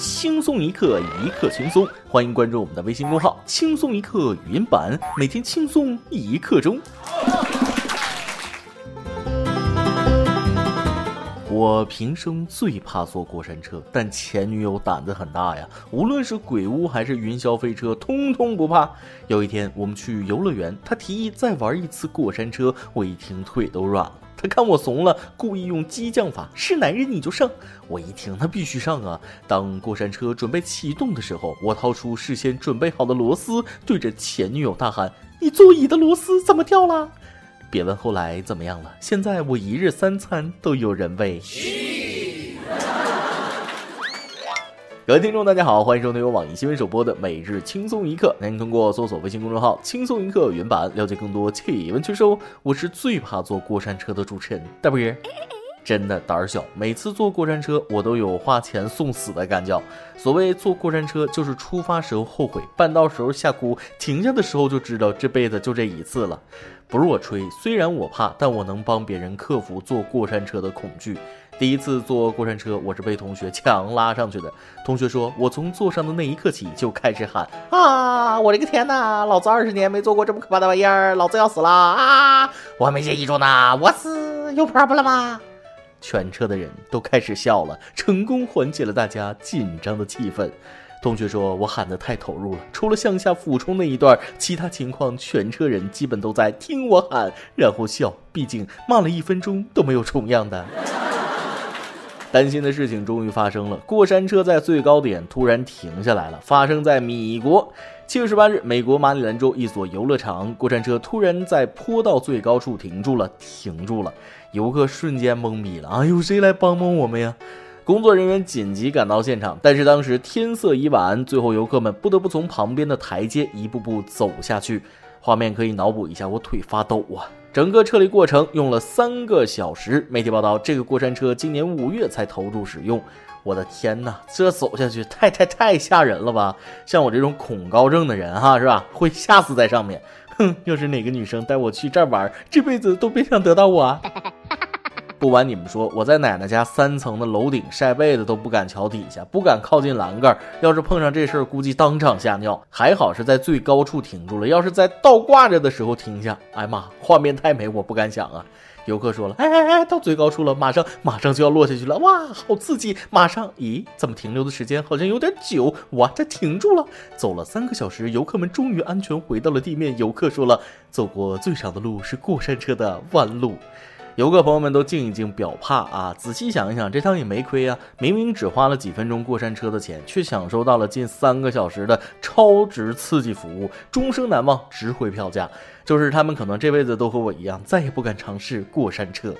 轻松一刻，一刻轻松。欢迎关注我们的微信公号“轻松一刻语音版”，每天轻松一刻钟。我平生最怕坐过山车，但前女友胆子很大呀，无论是鬼屋还是云霄飞车，通通不怕。有一天我们去游乐园，她提议再玩一次过山车，我一听腿都软了。他看我怂了，故意用激将法，是男人你就上。我一听，那必须上啊！当过山车准备启动的时候，我掏出事先准备好的螺丝，对着前女友大喊：“你座椅的螺丝怎么掉了？”别问后来怎么样了，现在我一日三餐都有人喂。各位听众，大家好，欢迎收听由网易新闻首播的《每日轻松一刻》。您通过搜索微信公众号“轻松一刻”原版了解更多气温趣事哦。我是最怕坐过山车的主持人大不爷，真的胆儿小，每次坐过山车我都有花钱送死的感觉。所谓坐过山车，就是出发时候后悔，半道时候吓哭，停下的时候就知道这辈子就这一次了。不是我吹，虽然我怕，但我能帮别人克服坐过山车的恐惧。第一次坐过山车，我是被同学强拉上去的。同学说，我从坐上的那一刻起就开始喊啊！我的个天哪，老子二十年没坐过这么可怕的玩意儿，老子要死了啊！我还没介意住呢，我死有 problem 吗？全车的人都开始笑了，成功缓解了大家紧张的气氛。同学说我喊得太投入了，除了向下俯冲那一段，其他情况全车人基本都在听我喊，然后笑。毕竟骂了一分钟都没有重样的。担心的事情终于发生了，过山车在最高点突然停下来了。发生在米国，七月十八日，美国马里兰州一所游乐场，过山车突然在坡道最高处停住了，停住了，游客瞬间懵逼了啊！有谁来帮帮我们呀？工作人员紧急赶到现场，但是当时天色已晚，最后游客们不得不从旁边的台阶一步步走下去。画面可以脑补一下，我腿发抖啊！整个撤离过程用了三个小时。媒体报道，这个过山车今年五月才投入使用。我的天哪，这走下去太太太吓人了吧！像我这种恐高症的人哈，是吧？会吓死在上面。哼，要是哪个女生带我去这儿玩，这辈子都别想得到我。不瞒你们说，我在奶奶家三层的楼顶晒被子都不敢瞧底下，不敢靠近栏杆。要是碰上这事儿，估计当场吓尿。还好是在最高处停住了，要是在倒挂着的时候停下，哎妈，画面太美，我不敢想啊。游客说了，哎哎哎，到最高处了，马上马上就要落下去了，哇，好刺激！马上，咦，怎么停留的时间好像有点久？哇，这停住了，走了三个小时，游客们终于安全回到了地面。游客说了，走过最长的路是过山车的弯路。游客朋友们都静一静，表怕啊！仔细想一想，这趟也没亏啊！明明只花了几分钟过山车的钱，却享受到了近三个小时的超值刺激服务，终生难忘，值回票价。就是他们可能这辈子都和我一样，再也不敢尝试过山车。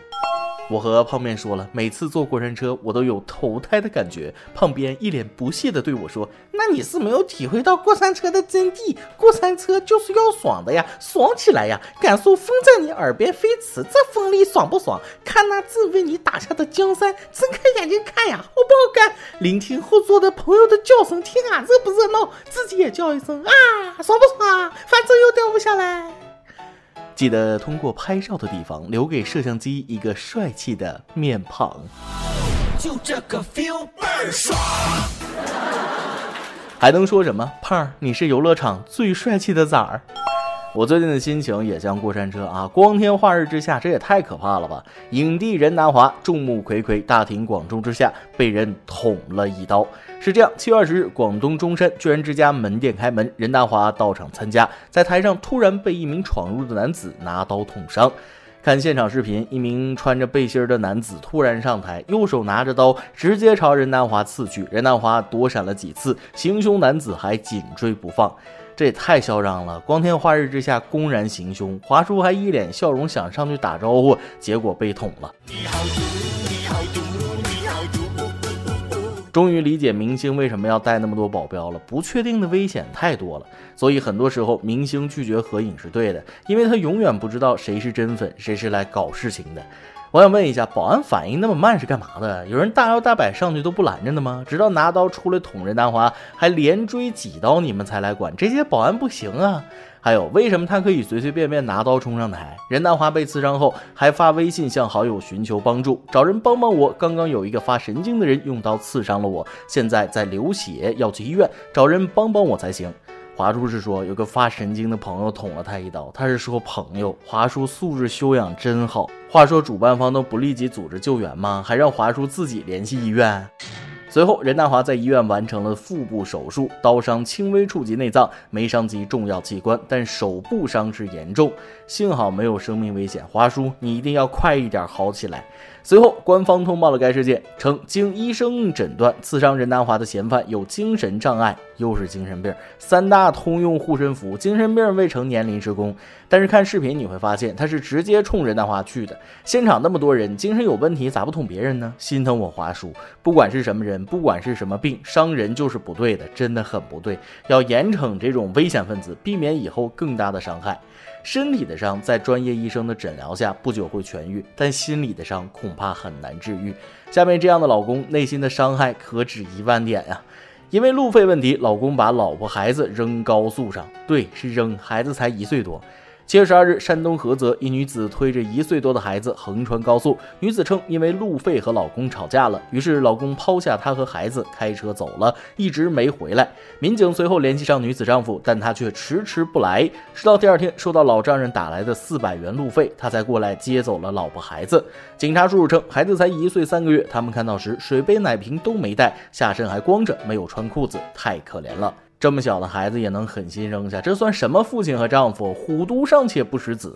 我和胖面说了，每次坐过山车，我都有投胎的感觉。胖边一脸不屑地对我说：“那你是没有体会到过山车的真谛。过山车就是要爽的呀，爽起来呀，感受风在你耳边飞驰，这风力爽不爽？看那正为你打下的江山，睁开眼睛看呀，好不好看？聆听后座的朋友的叫声，听啊，热不热闹？自己也叫一声啊，爽不爽啊？反正又掉不下来。”记得通过拍照的地方留给摄像机一个帅气的面庞。就这个 feel 倍儿爽，还能说什么？胖儿，你是游乐场最帅气的崽儿。我最近的心情也像过山车啊，光天化日之下，这也太可怕了吧！影帝任达华众目睽睽、大庭广众之下被人捅了一刀。是这样，七月二十日，广东中山居然之家门店开门，任达华到场参加，在台上突然被一名闯入的男子拿刀捅伤。看现场视频，一名穿着背心的男子突然上台，右手拿着刀，直接朝任达华刺去。任达华躲闪了几次，行凶男子还紧追不放。这也太嚣张了！光天化日之下公然行凶，华叔还一脸笑容想上去打招呼，结果被捅了。终于理解明星为什么要带那么多保镖了，不确定的危险太多了，所以很多时候明星拒绝合影是对的，因为他永远不知道谁是真粉，谁是来搞事情的。我想问一下，保安反应那么慢是干嘛的？有人大摇大摆上去都不拦着的吗？直到拿刀出来捅任达华，还连追几刀，你们才来管？这些保安不行啊！还有为什么他可以随随便便拿刀冲上台？任达华被刺伤后还发微信向好友寻求帮助，找人帮帮我。刚刚有一个发神经的人用刀刺伤了我，现在在流血，要去医院，找人帮帮我才行。华叔是说有个发神经的朋友捅了他一刀，他是说朋友。华叔素质修养真好。话说主办方都不立即组织救援吗？还让华叔自己联系医院。随后，任大华在医院完成了腹部手术，刀伤轻微触及内脏，没伤及重要器官，但手部伤势严重，幸好没有生命危险。华叔，你一定要快一点好起来。随后，官方通报了该事件，称经医生诊断，刺伤任达华的嫌犯有精神障碍，又是精神病，三大通用护身符，精神病未成年临时工。但是看视频你会发现，他是直接冲任达华去的。现场那么多人，精神有问题咋不捅别人呢？心疼我华叔，不管是什么人，不管是什么病，伤人就是不对的，真的很不对，要严惩这种危险分子，避免以后更大的伤害。身体的伤在专业医生的诊疗下不久会痊愈，但心理的伤恐怕很难治愈。下面这样的老公内心的伤害可止一万点呀！因为路费问题，老公把老婆孩子扔高速上，对，是扔，孩子才一岁多。七月十二日，山东菏泽一女子推着一岁多的孩子横穿高速。女子称，因为路费和老公吵架了，于是老公抛下她和孩子开车走了，一直没回来。民警随后联系上女子丈夫，但他却迟迟不来。直到第二天，收到老丈人打来的四百元路费，他才过来接走了老婆孩子。警察叔叔称，孩子才一岁三个月，他们看到时水杯奶瓶都没带，下身还光着，没有穿裤子，太可怜了。这么小的孩子也能狠心扔下，这算什么父亲和丈夫？虎毒尚且不食子。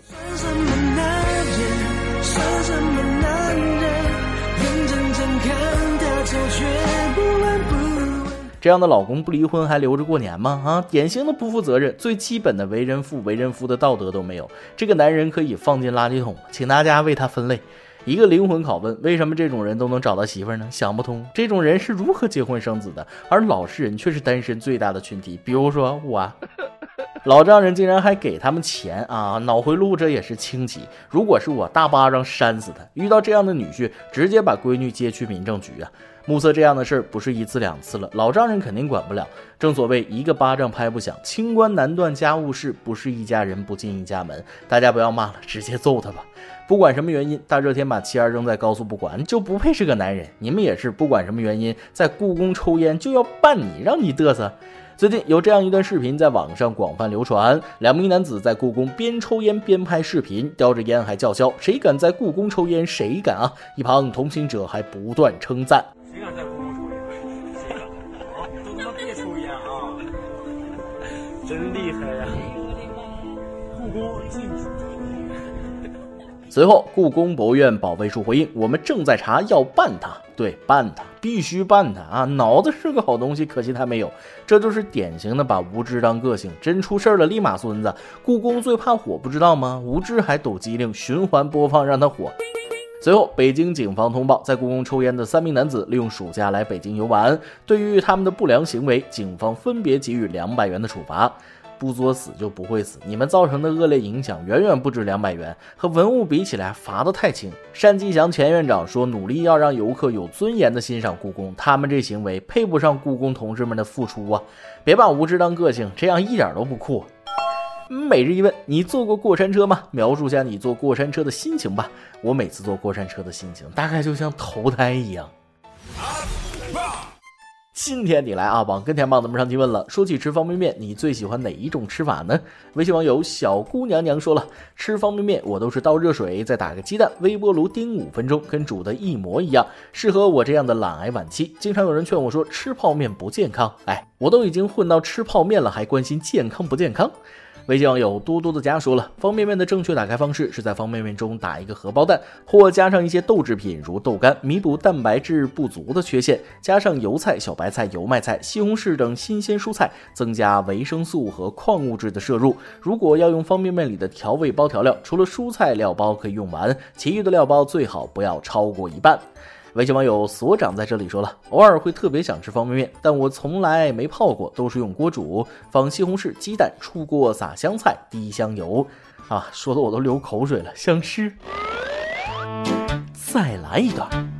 这样的老公不离婚还留着过年吗？啊，典型的不负责任，最基本的为人父、为人夫的道德都没有。这个男人可以放进垃圾桶，请大家为他分类。一个灵魂拷问：为什么这种人都能找到媳妇呢？想不通，这种人是如何结婚生子的？而老实人却是单身最大的群体。比如说我，老丈人竟然还给他们钱啊！脑回路这也是轻奇。如果是我，大巴掌扇死他。遇到这样的女婿，直接把闺女接去民政局啊！目测这样的事儿不是一次两次了，老丈人肯定管不了。正所谓一个巴掌拍不响，清官难断家务事，不是一家人不进一家门。大家不要骂了，直接揍他吧。不管什么原因，大热天把妻儿扔在高速不管，就不配是个男人。你们也是，不管什么原因，在故宫抽烟就要办你，让你嘚瑟。最近有这样一段视频在网上广泛流传，两名男子在故宫边抽烟边拍视频，叼着烟还叫嚣：“谁敢在故宫抽烟？谁敢啊！”一旁同行者还不断称赞。谁敢在故宫抽烟？谁敢好，都他妈别抽烟啊！真厉害呀！故宫禁止。随后，故宫博物院保卫处回应：“我们正在查，要办他。对，办他，必须办他啊！脑子是个好东西，可惜他没有。这就是典型的把无知当个性，真出事了立马孙子。故宫最怕火，不知道吗？无知还抖机灵，循环播放让他火。”随后，北京警方通报，在故宫抽烟的三名男子利用暑假来北京游玩，对于他们的不良行为，警方分别给予两百元的处罚。不作死就不会死，你们造成的恶劣影响远远不止两百元，和文物比起来罚的太轻。单霁翔前院长说，努力要让游客有尊严的欣赏故宫，他们这行为配不上故宫同志们的付出啊！别把无知当个性，这样一点都不酷。每日一问：你坐过过山车吗？描述下你坐过山车的心情吧。我每次坐过山车的心情，大概就像投胎一样。今天你来啊，往跟前棒子们上提问了。说起吃方便面，你最喜欢哪一种吃法呢？微信网友小姑娘娘说了，吃方便面我都是倒热水，再打个鸡蛋，微波炉叮五分钟，跟煮的一模一样，适合我这样的懒癌晚期。经常有人劝我说吃泡面不健康，哎，我都已经混到吃泡面了，还关心健康不健康？微信网友多多的家说了，方便面的正确打开方式是在方便面中打一个荷包蛋，或加上一些豆制品如豆干，弥补蛋白质不足的缺陷，加上油菜、小白菜、油麦菜、西红柿等新鲜蔬菜，增加维生素和矿物质的摄入。如果要用方便面里的调味包调料，除了蔬菜料包可以用完，其余的料包最好不要超过一半。微信网友所长在这里说了，偶尔会特别想吃方便面，但我从来没泡过，都是用锅煮，放西红柿、鸡蛋，出锅撒香菜，滴香油，啊，说的我都流口水了，想吃。再来一段。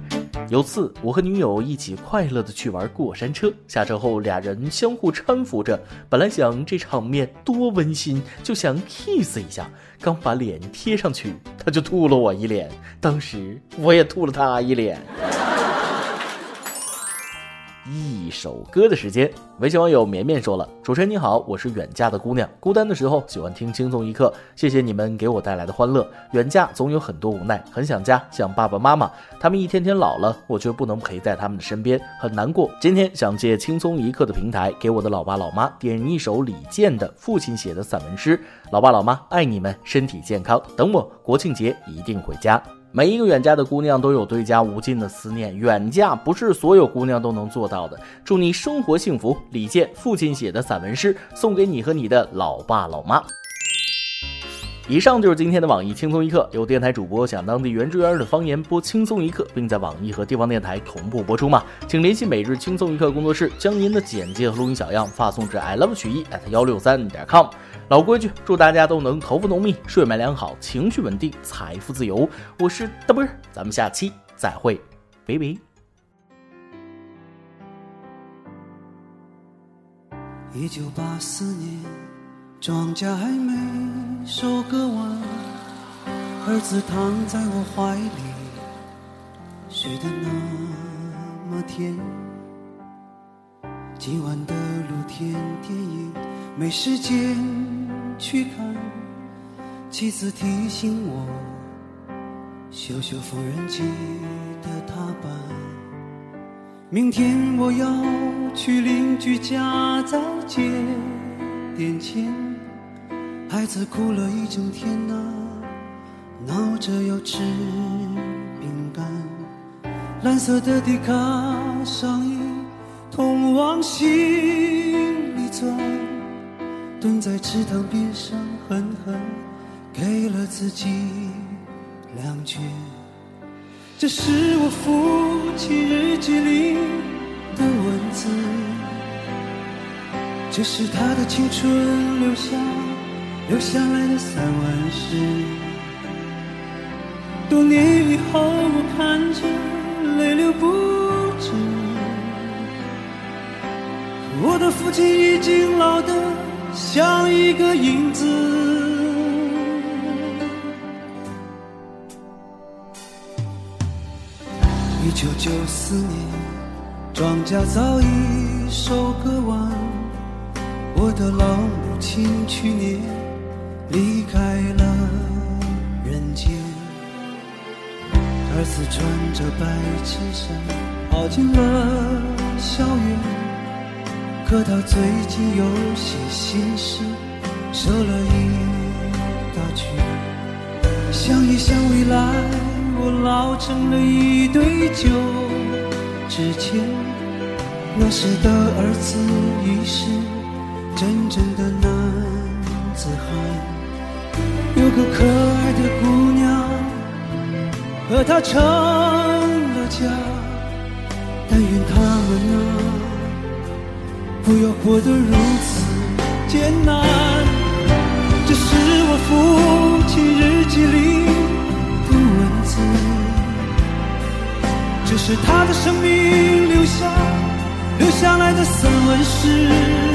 有次，我和女友一起快乐的去玩过山车，下车后俩人相互搀扶着，本来想这场面多温馨，就想 kiss 一下，刚把脸贴上去，他就吐了我一脸，当时我也吐了他一脸。一首歌的时间，微信网友绵绵说了：“主持人你好，我是远嫁的姑娘，孤单的时候喜欢听轻松一刻，谢谢你们给我带来的欢乐。远嫁总有很多无奈，很想家，想爸爸妈妈，他们一天天老了，我却不能陪在他们的身边，很难过。今天想借轻松一刻的平台，给我的老爸老妈点一首李健的父亲写的散文诗。老爸老妈爱你们，身体健康，等我国庆节一定回家。”每一个远嫁的姑娘都有对家无尽的思念，远嫁不是所有姑娘都能做到的。祝你生活幸福，李健父亲写的散文诗送给你和你的老爸老妈。以上就是今天的网易轻松一刻。有电台主播想当地原汁原味的方言播轻松一刻，并在网易和地方电台同步播出吗？请联系每日轻松一刻工作室，将您的简介和录音小样发送至 i love 曲艺 at 幺六三点 com。老规矩，祝大家都能头发浓密、睡眠良好、情绪稳定、财富自由。我是大波儿，咱们下期再会，拜拜。一九八四年。庄稼还没收割完，儿子躺在我怀里，睡得那么甜。今晚的露天电影没时间去看，妻子提醒我修修缝纫机的踏板。明天我要去邻居家再借点钱。孩子哭了一整天呐，闹着要吃饼干。蓝色的迪卡上痛往心里钻，蹲在池塘边上狠狠给了自己两拳。这是我父亲日记里的文字，这是他的青春留下。留下来的散文诗，多年以后我看着泪流不止。我的父亲已经老得像一个影子。一九九四年，庄稼早已收割完，我的老母亲去年。离开了人间，儿子穿着白衬衫跑进了校园，可他最近有些心事，瘦了一大圈。想一想未来，我老成了一堆旧纸钱，那时的儿子已是真正的男子汉。有个可爱的姑娘，和他成了家。但愿他们啊，不要过得如此艰难。这是我父亲日记里的文字，这是他的生命留下留下来的散文诗。